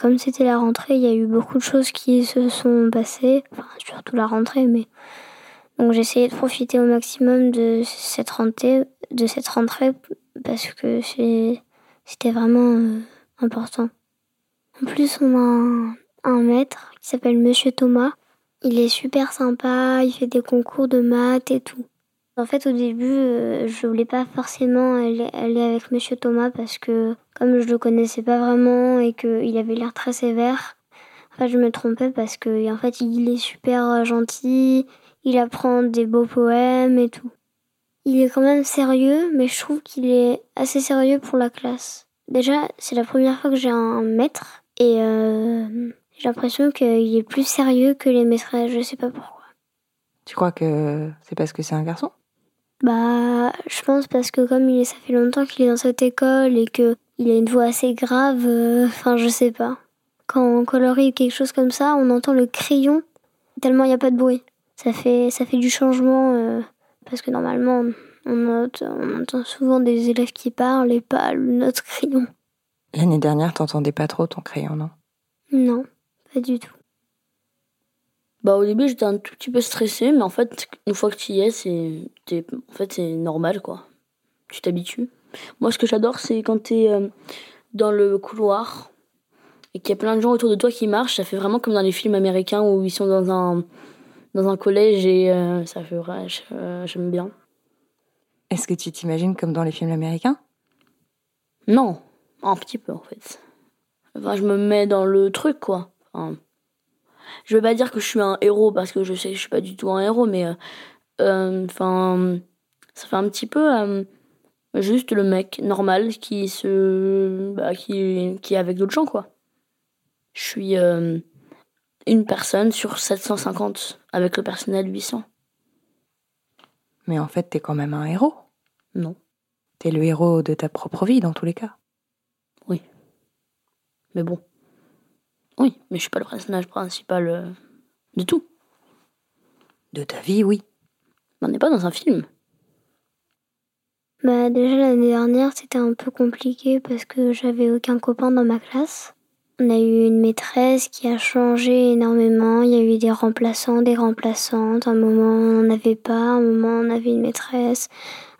comme c'était la rentrée, il y a eu beaucoup de choses qui se sont passées, surtout la rentrée, mais donc j'ai essayé de profiter au maximum de cette rentrée, de cette rentrée parce que c'était vraiment euh, important. En plus, on a un maître qui s'appelle Monsieur Thomas. Il est super sympa, il fait des concours de maths et tout. En fait, au début, euh, je voulais pas forcément aller, avec Monsieur Thomas parce que comme je le connaissais pas vraiment et qu'il avait l'air très sévère, en fait, je me trompais parce que en fait, il est super gentil, il apprend des beaux poèmes et tout. Il est quand même sérieux, mais je trouve qu'il est assez sérieux pour la classe. Déjà, c'est la première fois que j'ai un maître et euh, j'ai l'impression qu'il est plus sérieux que les maîtresses. Je sais pas pourquoi. Tu crois que c'est parce que c'est un garçon? Bah, je pense parce que comme il est, ça fait longtemps qu'il est dans cette école et que il a une voix assez grave, euh, enfin, je sais pas. Quand on colorie quelque chose comme ça, on entend le crayon tellement il n'y a pas de bruit. Ça fait, ça fait du changement euh, parce que normalement, on, on entend souvent des élèves qui parlent et pas notre crayon. L'année dernière, t'entendais pas trop ton crayon, non? Non, pas du tout. Bah, au début, j'étais un tout petit peu stressée, mais en fait, une fois que tu y es, c'est, en fait, c'est normal, quoi. Tu t'habitues. Moi, ce que j'adore, c'est quand tu es euh, dans le couloir et qu'il y a plein de gens autour de toi qui marchent. Ça fait vraiment comme dans les films américains où ils sont dans un, dans un collège et euh, ça fait vrai, euh, j'aime bien. Est-ce que tu t'imagines comme dans les films américains? Non, un petit peu en fait. Enfin, je me mets dans le truc, quoi. Enfin, je veux pas dire que je suis un héros parce que je sais que je suis pas du tout un héros, mais euh, euh, enfin, ça fait un petit peu euh, juste le mec normal qui se, bah, qui, qui est avec d'autres gens quoi. Je suis une personne sur 750 avec le personnel 800. Mais en fait, t'es quand même un héros. Non. T'es le héros de ta propre vie dans tous les cas. Oui. Mais bon, oui, mais je suis pas le personnage principal euh, de tout. De ta vie, oui. On n'est pas dans un film. Bah déjà l'année dernière c'était un peu compliqué parce que j'avais aucun copain dans ma classe. On a eu une maîtresse qui a changé énormément. Il y a eu des remplaçants, des remplaçantes. Un moment on n'en avait pas, un moment on avait une maîtresse,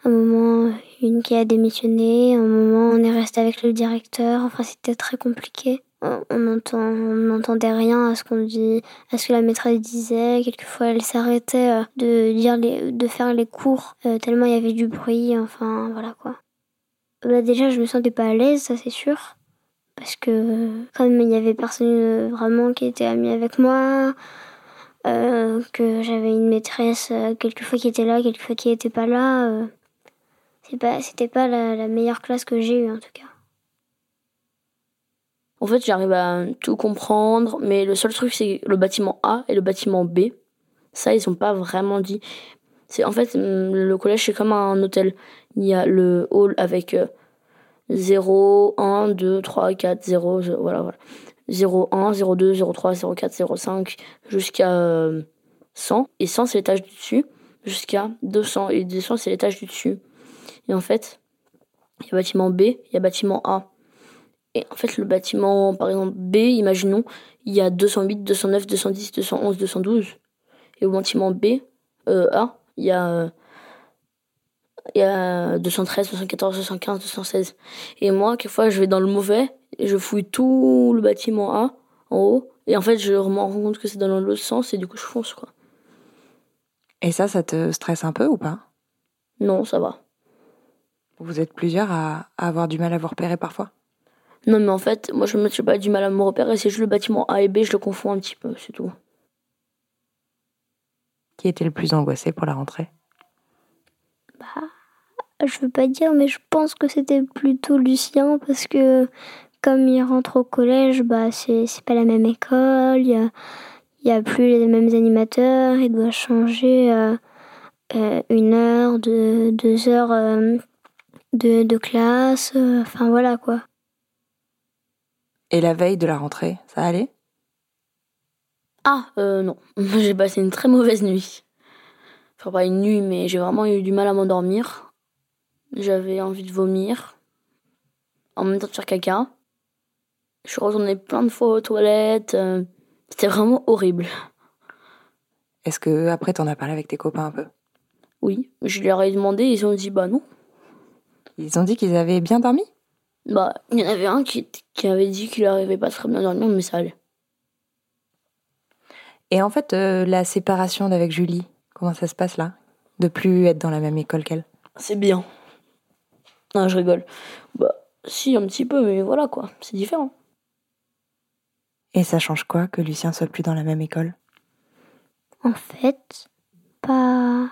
un moment une qui a démissionné, un moment on est resté avec le directeur. Enfin c'était très compliqué on n'entendait rien à ce qu'on dit, à ce que la maîtresse disait. Quelquefois, elle s'arrêtait euh, de dire de faire les cours euh, tellement il y avait du bruit. Enfin, voilà quoi. Là, déjà, je me sentais pas à l'aise, ça c'est sûr, parce que comme il y avait personne euh, vraiment qui était amie avec moi, que j'avais une maîtresse quelquefois qui était là, quelquefois qui était pas là. c'est pas, c'était pas la meilleure classe que j'ai eue en tout cas. En fait, j'arrive à tout comprendre, mais le seul truc, c'est le bâtiment A et le bâtiment B. Ça, ils sont pas vraiment dit. C'est en fait le collège, c'est comme un hôtel. Il y a le hall avec 0, 1, 2, 3, 4, 0, voilà, voilà. 0, 1, 0, 2, 0, 3, 0, 4, 0, 5, jusqu'à 100. Et 100, c'est l'étage du dessus, jusqu'à 200. Et 200, c'est l'étage du dessus. Et en fait, il y a bâtiment B, il y a bâtiment A. Et en fait, le bâtiment, par exemple, B, imaginons, il y a 208, 209, 210, 211, 212. Et au bâtiment B, euh, A, il y a, il y a 213, 214, 215, 216. Et moi, quelquefois, je vais dans le mauvais, et je fouille tout le bâtiment A, en haut, et en fait, je me rends compte que c'est dans l'autre sens, et du coup, je fonce, quoi. Et ça, ça te stresse un peu ou pas? Non, ça va. Vous êtes plusieurs à, à avoir du mal à vous repérer parfois? Non, mais en fait, moi, je me suis pas du mal à me repérer. C'est juste le bâtiment A et B, je le confonds un petit peu, c'est tout. Qui était le plus angoissé pour la rentrée? Bah, je veux pas dire, mais je pense que c'était plutôt Lucien parce que comme il rentre au collège, bah, c'est pas la même école, il y a, y a plus les mêmes animateurs, il doit changer euh, euh, une heure, deux, deux heures euh, de, de classe, enfin voilà quoi. Et la veille de la rentrée, ça allait? Ah, euh, non. j'ai passé une très mauvaise nuit. Enfin, pas une nuit, mais j'ai vraiment eu du mal à m'endormir. J'avais envie de vomir. En même temps de faire caca. Je suis retournée plein de fois aux toilettes. euh, C'était vraiment horrible. Est-ce que après t'en as parlé avec tes copains un peu? Oui, je leur ai demandé, ils ont dit bah non. Ils ont dit qu'ils avaient bien dormi? Bah, il y en avait un qui, qui avait dit qu'il arrivait pas très bien à dormir, mais ça allait. Et en fait, euh, la séparation d'avec Julie, comment ça se passe là? De plus être dans la même école qu'elle? C'est bien. Non, je rigole. Bah, si, un petit peu, mais voilà quoi, c'est différent. Et ça change quoi que Lucien soit plus dans la même école? En fait, pas,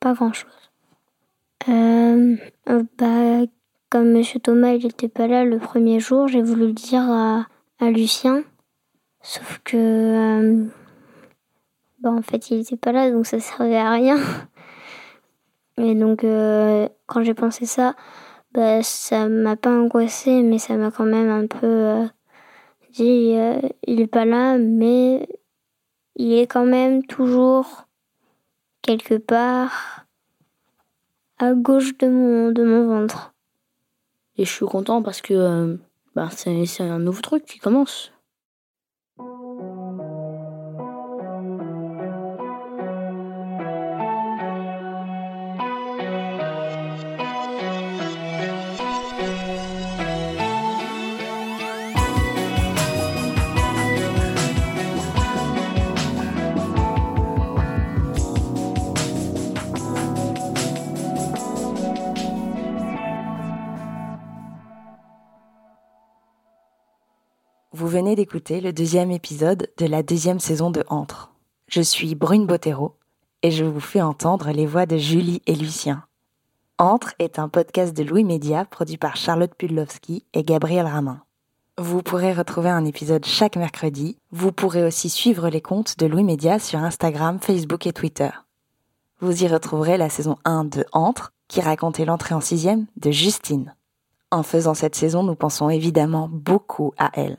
pas grand chose. Euh, euh, bah, comme Monsieur Thomas il était pas là le premier jour, j'ai voulu le dire à, Lucien, sauf que euh, bah, en fait il était pas là donc ça servait à rien. Et donc euh, quand j'ai pensé ça, bah, ça m'a pas angoissé mais ça m'a quand même un peu euh, dit euh, il est pas là mais il est quand même toujours quelque part à gauche de mon ventre. Et je suis content parce que euh, bah, c'est c'est un nouveau truc qui commence. Vous venez d'écouter le deuxième épisode de la deuxième saison de Entre. Je suis Brune Bottero et je vous fais entendre les voix de Julie et Lucien. Entre est un podcast de Louis Média produit par Charlotte Pudlowski et Gabriel Ramin. Vous pourrez retrouver un épisode chaque mercredi. Vous pourrez aussi suivre les comptes de Louis Média sur Instagram, Facebook et Twitter. Vous y retrouverez la saison 1 de Entre, qui racontait l'entrée en sixième de Justine. En faisant cette saison, nous pensons évidemment beaucoup à elle.